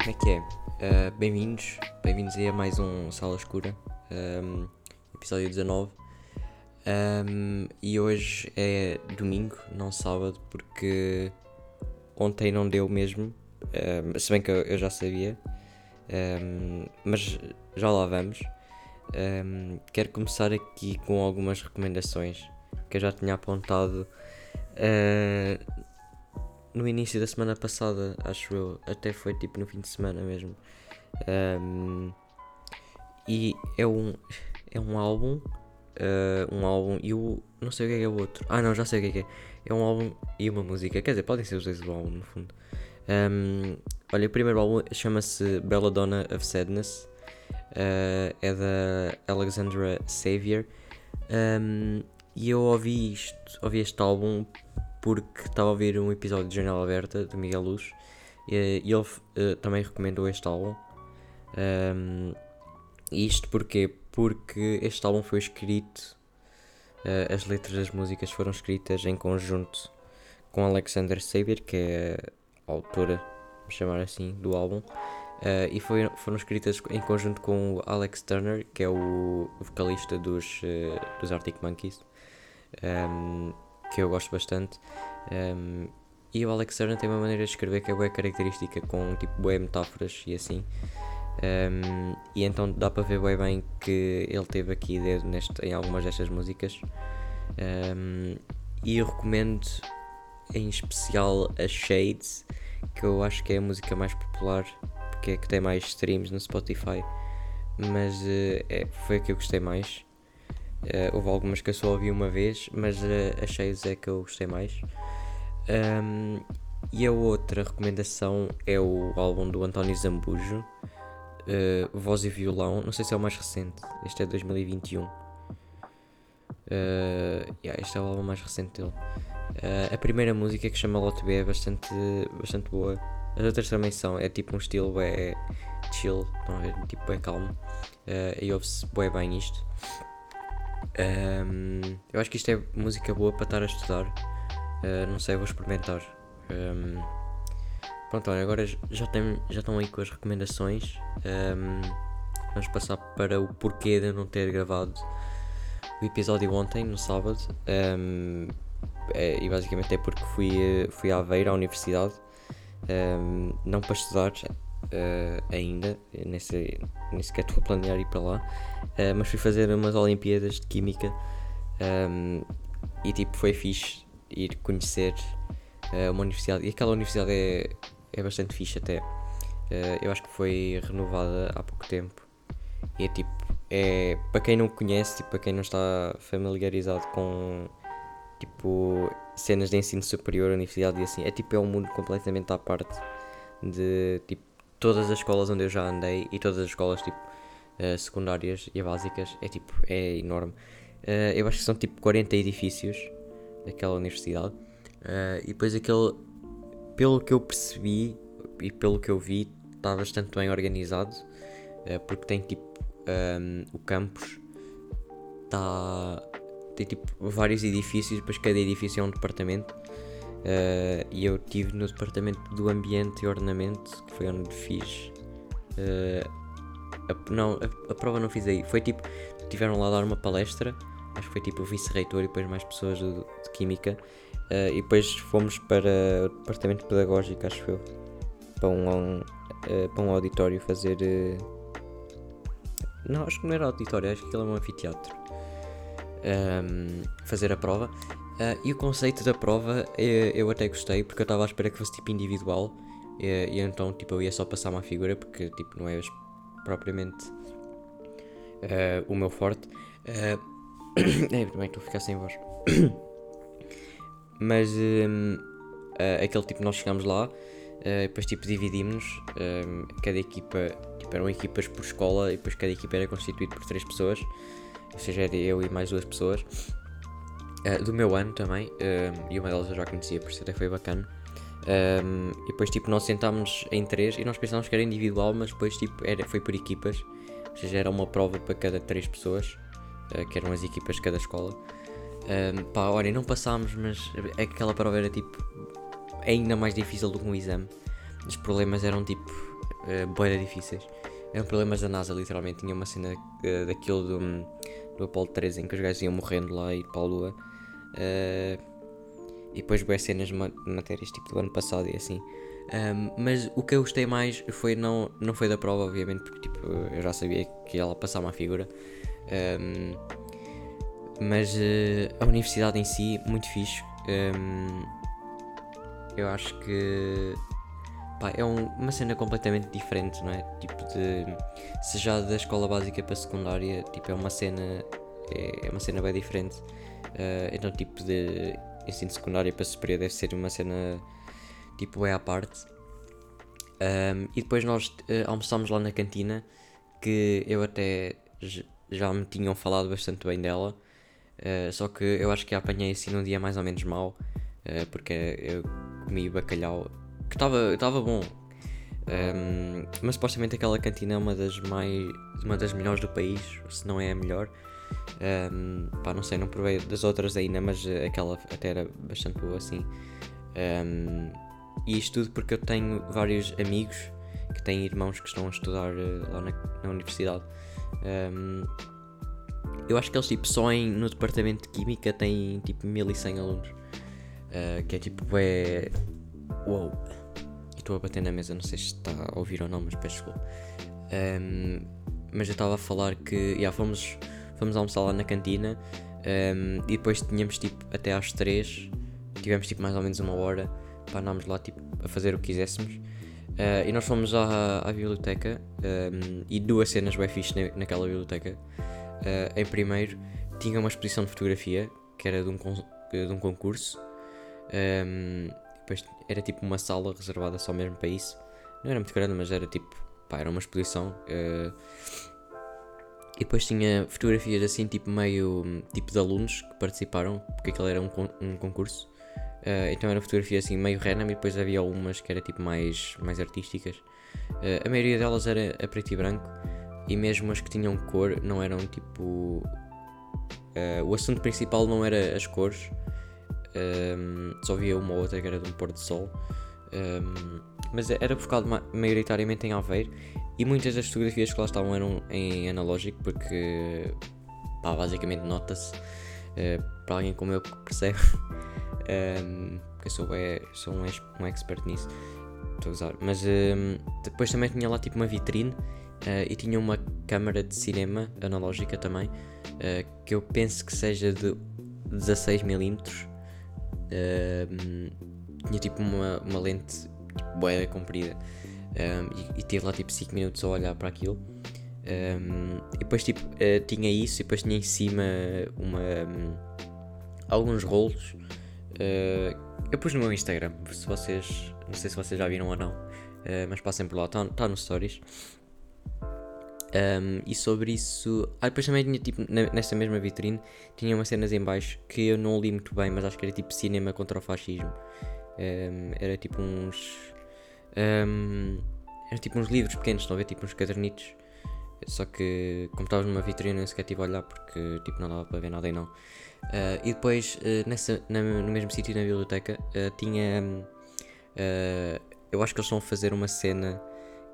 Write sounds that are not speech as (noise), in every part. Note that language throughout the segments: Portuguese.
Como é que é? Uh, bem-vindos, bem-vindos aí a mais um Sala Escura, um, episódio 19. Um, e hoje é domingo, não sábado, porque ontem não deu mesmo, um, se bem que eu, já sabia, mas já lá vamos. quero começar aqui com algumas recomendações que eu já tinha apontado uh, no início da semana passada, acho eu, até foi tipo no fim de semana mesmo. Um, e é um, é um álbum, uh, um álbum e o. Não sei o que é, é o outro. Ah, não, já sei o que é. É, é um álbum e uma música. Quer dizer, podem ser os dois do álbum no fundo. Um, olha, o primeiro álbum chama-se Belladonna of Sadness. Uh, é da Alexandra Xavier. Um, e eu ouvi isto, ouvi este álbum porque estava a ouvir um episódio de Janela Aberta de Miguel Luz e, ele uh, também recomendou este álbum. Um, isto porquê? Porque este álbum foi escrito, uh, as letras das músicas foram escritas em conjunto com Alexander Saber, que é a autora, vamos chamar assim, do álbum. Uh, e foi, foram escritas em conjunto com o Alex Turner, que é o vocalista dos, dos Arctic Monkeys. Um, que eu gosto bastante. Um, e o Alex Turner tem uma maneira de escrever que é bem característica, com tipo boé metáforas e assim. Um, e então dá para ver bem, bem que ele teve aqui dedo neste, em algumas destas músicas. Um, e eu recomendo em especial a Shades, que eu acho que é a música mais popular, porque é que tem mais streams no Spotify. Mas uh, é, foi a que eu gostei mais. Uh, houve algumas que eu só ouvi uma vez, mas uh, achei é que eu gostei mais. Um, e a outra recomendação é o álbum do António Zambujo, uh, Voz e Violão. Não sei se é o mais recente, este é 2021. Uh, yeah, este é o álbum mais recente dele. Uh, a primeira música que chama Lot B é bastante, bastante boa. As outras também são, é tipo um estilo é chill, não é? Tipo é calmo. Uh, e ouve-se bem isto. Um, eu acho que isto é música boa para estar a estudar. Uh, não sei, vou experimentar. Um, pronto, olha, agora já, tem, já estão aí com as recomendações. Um, vamos passar para o porquê de eu não ter gravado o episódio ontem, no sábado. É, e basicamente é porque fui, fui à Aveira, à universidade. não para estudar, uh, ainda, nem, sei, nem sequer estou a planear ir para lá, uh, mas fui fazer umas Olimpíadas de Química um, ehm, e tipo foi fixe ir conhecer uh, uma universidade, e aquela universidade é, é bastante fixe até, eu acho que foi renovada há pouco tempo. E é tipo, é, para quem não conhece, tipo, para quem não está familiarizado com tipo cenas de ensino superior, universidade e assim, é tipo é um mundo completamente à parte de tipo todas as escolas onde eu já andei e todas as escolas tipo uh, secundárias e básicas é tipo é enorme. Uh, eu acho que são tipo 40 edifícios daquela universidade uh, e depois aquele pelo que eu percebi e pelo que eu vi está bastante bem organizado porque tem tipo um, ehm, o campus está tem tipo vários edifícios depois cada edifício é um departamento Uh, e eu estive no departamento do ambiente e ornamento, que foi onde fiz. Uh, a, não, a, a, prova não fiz aí. Foi tipo, tiveram lá dar uma palestra. Acho que foi tipo o vice-reitor e depois mais pessoas de, química. Uh, e depois fomos para o departamento pedagógico, acho eu, para um, para um auditório fazer. não, acho que não era auditório, acho que aquilo é um anfiteatro. Um, fazer a prova Uh, e o conceito da prova eu, eu até gostei porque eu estava à espera que fosse tipo individual e, e, então tipo eu ia só passar uma figura porque tipo não é propriamente uh, o meu forte. Uh, (coughs) é, também estou a ficar sem voz. (coughs) Mas um, aquele tipo nós chegámos lá, depois tipo dividimos, um, cada equipa, tipo eram equipas por escola e depois cada equipa era constituída por três pessoas, ou seja, era eu e mais duas pessoas. Uh, do meu ano também, uh, e uma delas eu já conhecia, por isso até foi bacana. Um, e depois tipo nós sentámos em três e nós pensávamos que era individual, mas depois tipo era, foi por equipas, ou seja, era uma prova para cada três pessoas, uh, que eram as equipas de cada escola. Um, pá, olha, não passámos, mas aquela prova era tipo ainda mais difícil do que um exame. Os problemas eram tipo uh, difíceis. Eram problemas da NASA, literalmente. Tinha uma cena uh, daquilo do, do Apollo 13 em que os gajos iam morrendo lá e para a Lua. Uh, e depois boas cenas de matérias tipo do ano passado e assim. Um, mas o que eu gostei mais foi não, não foi da prova, obviamente, porque tipo, eu já sabia que ela passava uma figura. Um, mas uh, a universidade em si, muito fixe. Um, eu acho que pá, é um, uma cena completamente diferente, não é? Tipo de. Se já da escola básica para secundária, tipo, é uma cena. É, é uma cena bem diferente. Uh, então, tipo, de ensino secundário para superior deve ser uma cena tipo é à parte. Um, e depois nós uh, almoçámos lá na cantina, que eu até já me tinham falado bastante bem dela, uh, só que eu acho que a apanhei assim num dia mais ou menos mau, uh, porque eu comi bacalhau que estava bom. Um, mas supostamente aquela cantina é uma das mais uma das melhores do país, se não é a melhor. Um, pá, não sei, não provei das outras ainda, mas aquela até era bastante boa assim. Um, e isto tudo porque eu tenho vários amigos que têm irmãos que estão a estudar uh, lá na, na universidade. Um, eu acho que eles tipo só em, no departamento de Química têm tipo 1100 alunos. Uh, que é tipo é. Uou! Estou a bater na mesa, não sei se está a ouvir ou não, mas peço desculpa. Um, mas eu estava a falar que yeah, fomos, fomos almoçar lá na cantina um, e depois tínhamos tipo até às 3, tivemos tipo mais ou menos uma hora para andarmos lá tipo, a fazer o que quiséssemos. Uh, e nós fomos à, à biblioteca um, e duas cenas bem fixe na, naquela biblioteca. Uh, em primeiro, tinha uma exposição de fotografia que era de um, de um concurso. Um, depois era tipo uma sala reservada só mesmo para isso. Não era muito grande, mas era tipo, pá, era uma exposição. Uh, e depois tinha fotografias assim, tipo meio tipo de alunos que participaram, porque aquilo era um, um concurso. Uh, então era fotografia assim meio random e depois havia umas que era tipo mais, mais artísticas. Uh, a maioria delas era a preto e branco e mesmo as que tinham cor não eram tipo. Uh, o assunto principal não era as cores, um, só havia uma ou outra que era de um pôr de sol. Um, mas era focado ma maioritariamente em Aveiro e muitas das fotografias que lá estavam eram em analógico porque pá, basicamente nota-se para alguém como eu que percebe (laughs) um, porque eu sou, é, sou um, um expert nisso. Estou a usar. Mas um, depois também tinha lá tipo uma vitrine uh, e tinha uma câmera de cinema analógica também, uh, que eu penso que seja de 16mm. Uh, tinha tipo uma, uma lente tipo, boa comprida um, e, e tive lá tipo 5 minutos a olhar para aquilo. Um, e depois tipo uh, tinha isso e depois tinha em cima uma, um, alguns rolos Uh, eu pus no meu Instagram, se vocês. Não sei se vocês já viram ou não, uh, mas passem por lá, está tá nos stories. Um, e sobre isso. Ah, depois também tinha tipo, nessa mesma vitrine, tinha umas cenas em baixo que eu não li muito bem, mas acho que era tipo cinema contra o fascismo. Um, era tipo uns. Um, era tipo uns livros pequenos, estão a ver? Tipo uns cadernitos. Só que, como estava numa vitrine, nem sequer tive a olhar porque tipo, não dava para ver nada e não. Uh, e depois, uh, nessa, na, no mesmo sítio, na biblioteca, uh, tinha. eu acho que eles a fazer uma cena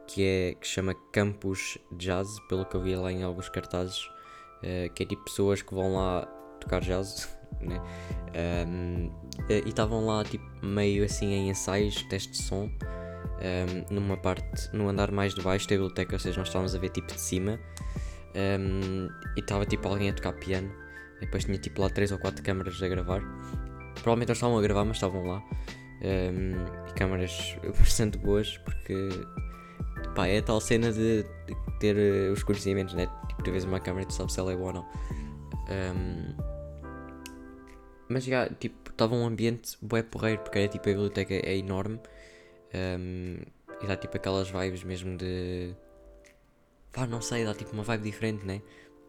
que é que chama Campus Jazz, pelo que eu vi lá em alguns cartazes, que é tipo pessoas que vão lá tocar jazz, (laughs) né? Um, e estavam lá tipo meio assim em ensaios, teste de som, um, numa parte, no andar mais de baixo da biblioteca, ou seja, nós estávamos a ver tipo de cima, um, e estava tipo alguém a tocar piano. E depois tinha tipo lá 3 ou 4 câmaras a gravar. Provavelmente eles estavam a gravar, mas estavam lá. E câmaras (laughs) bastante boas, porque pá, é a tal cena de, ter uh, os conhecimentos, né? Tipo, tu vês uma câmera e tu sabes se ela é boa ou não. Um, mas já, tipo, estava um ambiente bué porreiro, porque era tipo a biblioteca é enorme um, e dá tipo aquelas vibes mesmo de. pá, não sei, dá tipo uma vibe diferente, né?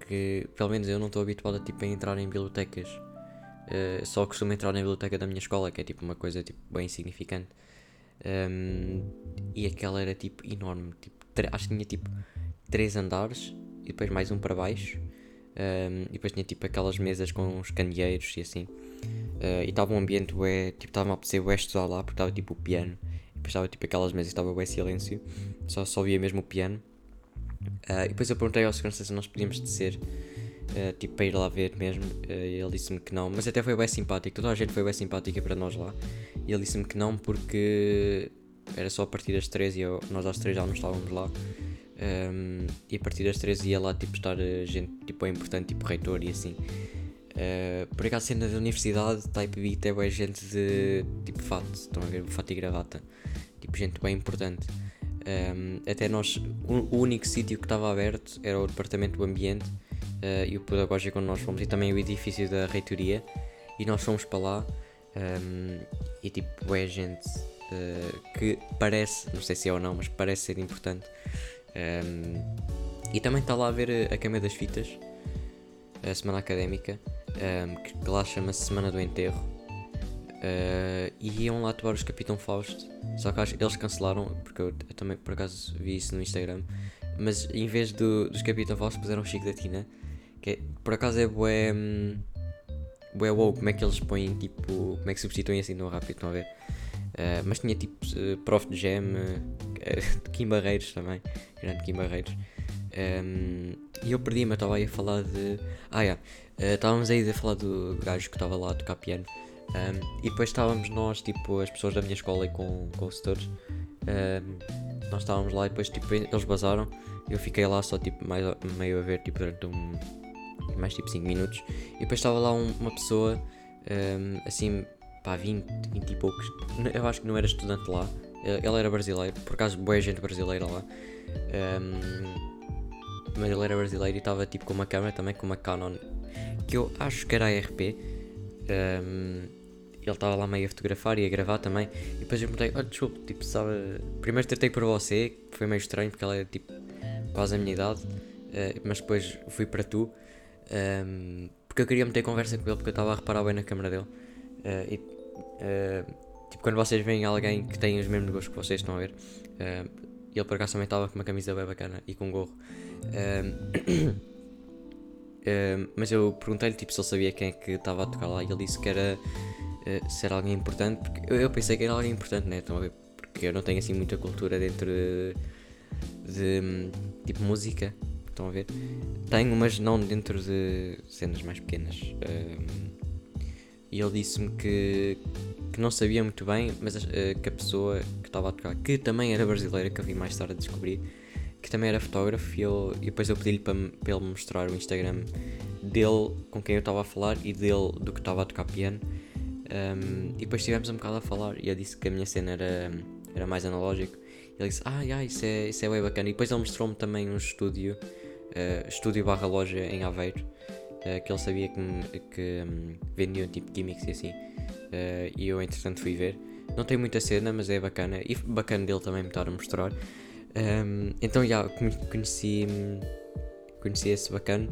que pelo menos eu não estou habituado a, tipo, a entrar em bibliotecas. Uh, só costumo entrar na biblioteca da minha escola, que é tipo uma coisa tipo, bem insignificante. Um, e aquela era tipo enorme. Tipo, acho que tinha tipo três andares e depois mais um para baixo. Um, e depois tinha tipo aquelas mesas com os candeeiros e assim. Uh, e estava um ambiente ué, tipo, estava a apetecer ué estudar lá porque estava tipo o piano. E depois estava tipo aquelas mesas estava bem silêncio, só, só via mesmo o piano. Uh, e depois eu perguntei ao segurança se nós podíamos descer, uh, tipo para ir lá ver mesmo. Uh, ele disse-me que não, mas até foi bem simpático, toda a gente foi bem simpática para nós lá. E ele disse-me que não porque era só a partir das 13 e eu, nós às 3 já não estávamos lá. Um, e a partir das 13 ia lá tipo estar gente tipo é importante, tipo reitor e assim. Uh, por acaso, cena da universidade, Type B é gente de tipo fato, estão a ver? Fato e gravata, tipo gente bem importante. Um, até nós, o, o único sítio que estava aberto era o departamento do ambiente uh, e o pedagógico onde nós fomos, e também o edifício da reitoria. E nós fomos para lá um, e tipo, é gente uh, que parece, não sei se é ou não, mas parece ser importante. Um, e também está lá a ver a Câmara das Fitas, a semana académica um, que lá chama-se Semana do Enterro. Uh, e iam lá atuar os Capitão Fausto. Só que eles cancelaram, porque eu, eu, também por acaso vi isso no Instagram. Mas em vez do, dos Capitão Fausto puseram Chico da Tina. Que é, por acaso é bué. Um, bué wow, como é que eles põem tipo. Como é que substituem assim tão rápido, estão a ver? Uh, mas tinha tipo uh, Prof de Gem, (laughs) uh, Kim Barreiros também, grande Kim Barreiros. Um, e eu perdi-me, estava aí a falar de. Ah, yeah. Uh, estávamos aí a falar do gajo que estava lá a tocar piano. Um, e depois estávamos nós, tipo, as pessoas da minha escola e com, com os setores. Um, nós estávamos lá e depois, tipo, eles basaram. Eu fiquei lá só, tipo, mais, meio a ver, tipo, durante um. Mais tipo 5 minutos. E depois estava lá um, uma pessoa, um, assim, pá, 20, 20 e poucos. Eu acho que não era estudante lá. Ele era brasileiro, por acaso, boa gente brasileira lá. Um, mas ele era brasileiro e estava tipo com uma câmera também, com uma Canon que eu acho que era a RP. Um, ele estava lá meio a fotografar e a gravar também. E depois eu perguntei, oh, desculpa, tipo, sabe. Primeiro tratei por você, que foi meio estranho porque ela é tipo quase a minha idade. Uh, mas depois fui para tu. Um, porque eu queria meter conversa com ele porque eu estava a reparar bem na câmera dele. Uh, e, uh, tipo, quando vocês veem alguém que tem os mesmos gostos que vocês estão a ver. ele por acaso também estava com uma camisa bem bacana e com um gorro. Uh, (coughs) mas eu perguntei-lhe tipo, se ele sabia quem é que estava a tocar lá e ele disse que era uh, se era alguém importante, porque eu, eu, pensei que era alguém importante, né? Estão a ver? Porque eu não tenho assim muita cultura dentro de, de tipo música, estão a ver? Tenho, mas não dentro de cenas mais pequenas. Uh, e ele disse-me que, que não sabia muito bem, mas que a pessoa que estava a tocar, que também era brasileira, que eu vi mais tarde a descobrir, que também era fotógrafo, e, eu, e depois eu pedi-lhe para, para ele mostrar o Instagram dele com quem eu estava a falar e dele do que estava a tocar piano. Um, e depois estivemos um bocado a falar e eu disse que a minha cena era, era mais analógico. Ele disse, ah, yeah, isso, é, isso é bem bacana. E depois ele mostrou-me também um estúdio, uh, estúdio barra loja em Aveiro, uh, que ele sabia que, que um, vendiam tipo gimmicks e assim. Uh, e eu entretanto fui ver. Não tem muita cena, mas é bacana. E bacana dele também me estar a mostrar. Um, então, já, yeah, conheci, conheci esse bacana.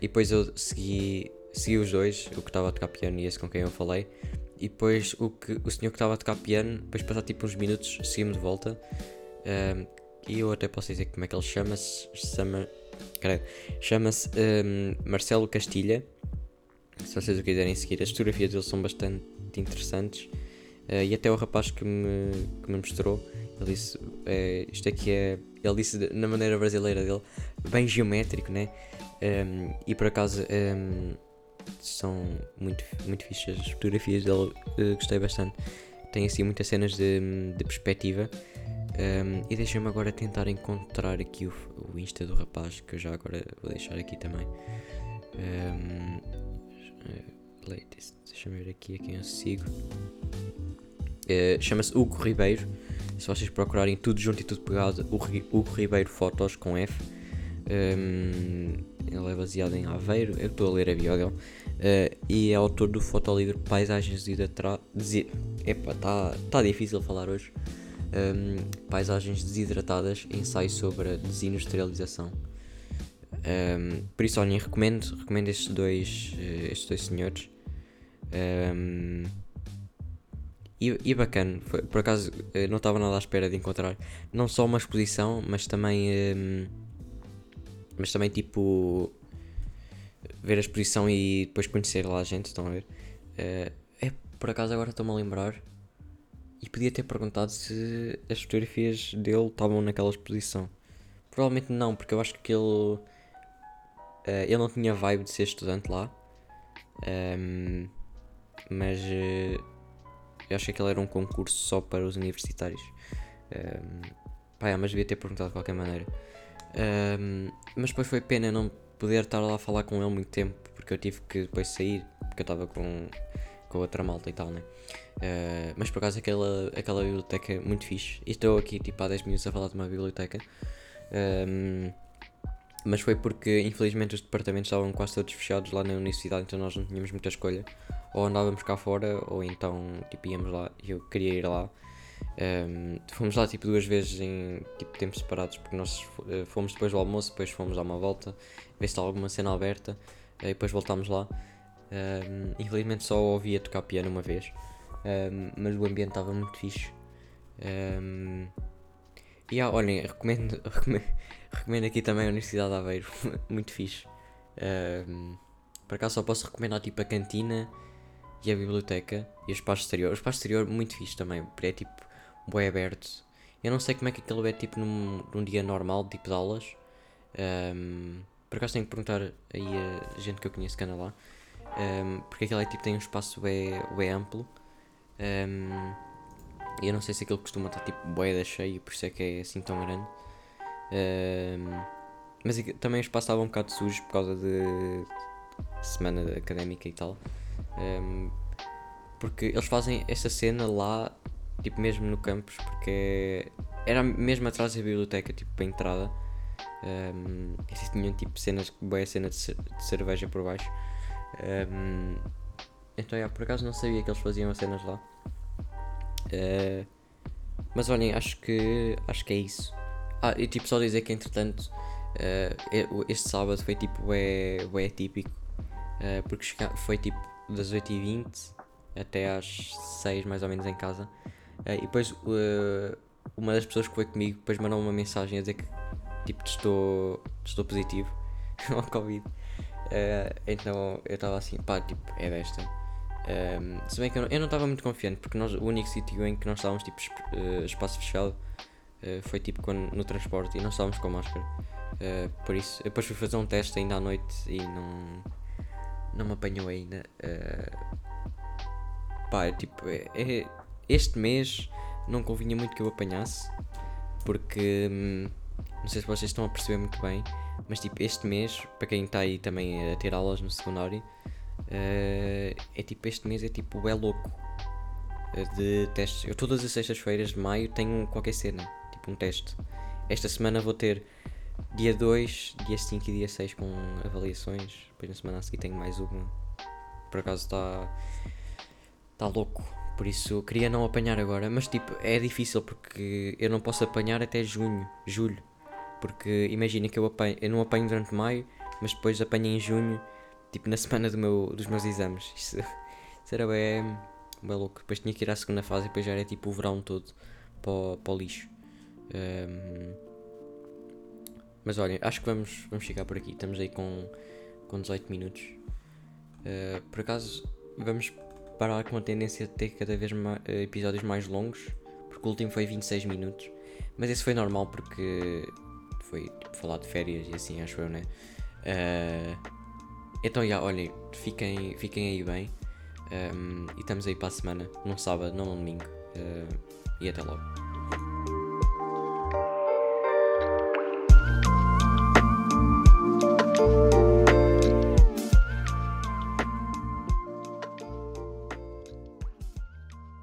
E depois eu segui, segui os dois, o que estava a tocar piano e esse com quem eu falei. E depois o, que, o senhor que estava a tocar piano, depois passar tipo uns minutos, seguimos de volta. Um, e eu até posso dizer como é que ele chama-se. Chama, chama-se um, Marcelo Castilha. Se vocês o quiserem seguir, as fotografias dele são bastante interessantes. Uh, e até o rapaz que me, que me mostrou ele disse, é, isto aqui é, ele disse na maneira brasileira dele, bem geométrico, né? Um, e por acaso um, são muito, muito fixas as fotografias dele, uh, gostei bastante. Tem assim muitas cenas de, de perspectiva. Um, e deixa-me agora tentar encontrar aqui o, o Insta do rapaz, que eu já agora vou deixar aqui também. Um, deixa-me ver aqui a quem eu sigo. Uh, Chama-se Hugo Ribeiro se vocês procurarem tudo junto e tudo pegado, Hugo Ribeiro Fotos com F. Um, ele é baseado em Aveiro, eu estou a ler a bio dele. Uh, e é autor do fotolivro Paisagens desidratadas. Epa, está tá difícil falar hoje. Um, Paisagens desidratadas, ensaio sobre a desindustrialização. Um, por isso, olhem, recomendo, recomendo estes dois, uh, estes dois senhores. Um, e, e bacana, foi, por acaso eh, não estava nada à espera de encontrar não só uma exposição, mas também. Um, mas também tipo. ver a exposição e depois conhecer lá a gente, estão a ver? Uh, é, por acaso agora estou-me a lembrar. e podia ter perguntado se as fotografias dele estavam naquela exposição. Provavelmente não, porque eu acho que ele. Uh, ele não tinha vibe de ser estudante lá. Um, mas uh, eu acho que aquele era um concurso só para os universitários. Um, pá, mas devia ter perguntado de qualquer maneira. Um, mas depois foi pena não poder estar lá a falar com ele muito tempo, porque eu tive que depois sair, porque eu estava com, com outra malta e tal, né? Uh, mas por acaso aquela, aquela biblioteca é muito fixe. E estou aqui tipo há 10 minutos a falar de uma biblioteca. Um, mas foi porque infelizmente os departamentos estavam quase todos fechados lá na universidade, então nós não tínhamos muita escolha. Ou andávamos cá fora, ou então tipo íamos lá e eu queria ir lá. Um, fomos lá tipo duas vezes em tipo, tempos separados, porque nós uh, fomos depois do almoço, depois fomos dar uma volta, ver se está alguma cena aberta, uh, e depois voltámos lá. Um, infelizmente só ouvia tocar piano uma vez, um, mas o ambiente estava muito fixe. Um, e yeah, olhem, recomendo, (laughs) recomendo, recomendo, aqui também a Universidade de Aveiro, (laughs) muito fixe. Um, por acaso só posso recomendar tipo a cantina e a biblioteca e o espaço exterior. O espaço exterior muito fixe também, porque é tipo bem aberto. Eu não sei como é que aquilo é tipo num, num dia normal, tipo de aulas. Um, por acaso tenho que perguntar aí a gente que eu conheço que anda lá. Um, porque aquilo é tipo tem um espaço bem, bem amplo. Um, eu não sei se aquilo costuma estar tipo boeda cheio, por isso é que é assim tão grande. Mas também o espaço estava um bocado sujo por causa de semana académica e tal. Porque eles fazem essa cena lá, tipo mesmo no campus, porque era mesmo atrás da biblioteca, tipo para a entrada. Um, e tinham tipo cenas, boa cena de, de, cerveja por baixo. Um, então, yeah, por acaso não sabia que eles faziam as cenas lá. Uh, mas olhem, acho que acho que é isso. Ah, e tipo só dizer que entretanto uh, este sábado foi tipo é, é típico uh, porque foi tipo das 8h20 até às 6 mais ou menos em casa. E depois uma das pessoas que foi comigo depois mandou uma mensagem a dizer que tipo testou, testou positivo (laughs) ao Covid. então eu estava assim, pá, tipo, é desta. Um, se bem que eu não estava muito confiante, porque nós, o único sítio em que nós estávamos tipo uh, espaço fechado uh, foi tipo quando, no transporte e não estávamos com máscara. Uh, por isso, depois fui fazer um teste ainda à noite e não, não me apanhou ainda. pá, é, tipo, é, é, este mês não convinha muito que eu apanhasse, porque hum, não sei se vocês estão a perceber muito bem, mas tipo, este mês, para quem está aí também a ter aulas no secundário. Uh, é tipo, este mês é tipo, é louco uh, de testes. Eu todas as sextas-feiras de maio tenho qualquer cena, tipo um teste. Esta semana vou ter dia 2, dia 5 e dia 6 com avaliações. Depois na semana a seguir tenho mais uma. Por acaso está. Está louco. Por isso queria não apanhar agora. Mas tipo, é difícil porque eu não posso apanhar até junho, julho. Porque imagina que eu, apanho, eu não apanho durante maio, mas depois apanho em junho tipo na (laughs) semana do meu, dos meus exames. Isso, (laughs) isso era bem, bem louco. Depois tinha que ir à segunda fase e depois já era tipo o verão todo para o, para o lixo. Um, mas olhem, acho que vamos, vamos chegar por aqui. Estamos aí com, com 18 minutos. Uh, por acaso, vamos parar com a tendência de ter cada vez uh, episódios mais longos. Porque o último foi 26 minutos. Mas esse foi normal porque foi tipo, falar de férias e assim, acho eu, né? Uh, então, já, olhem, fiquem, fiquem aí bem. Um, e estamos aí para a semana, num sábado, não num domingo. Uh, e até logo.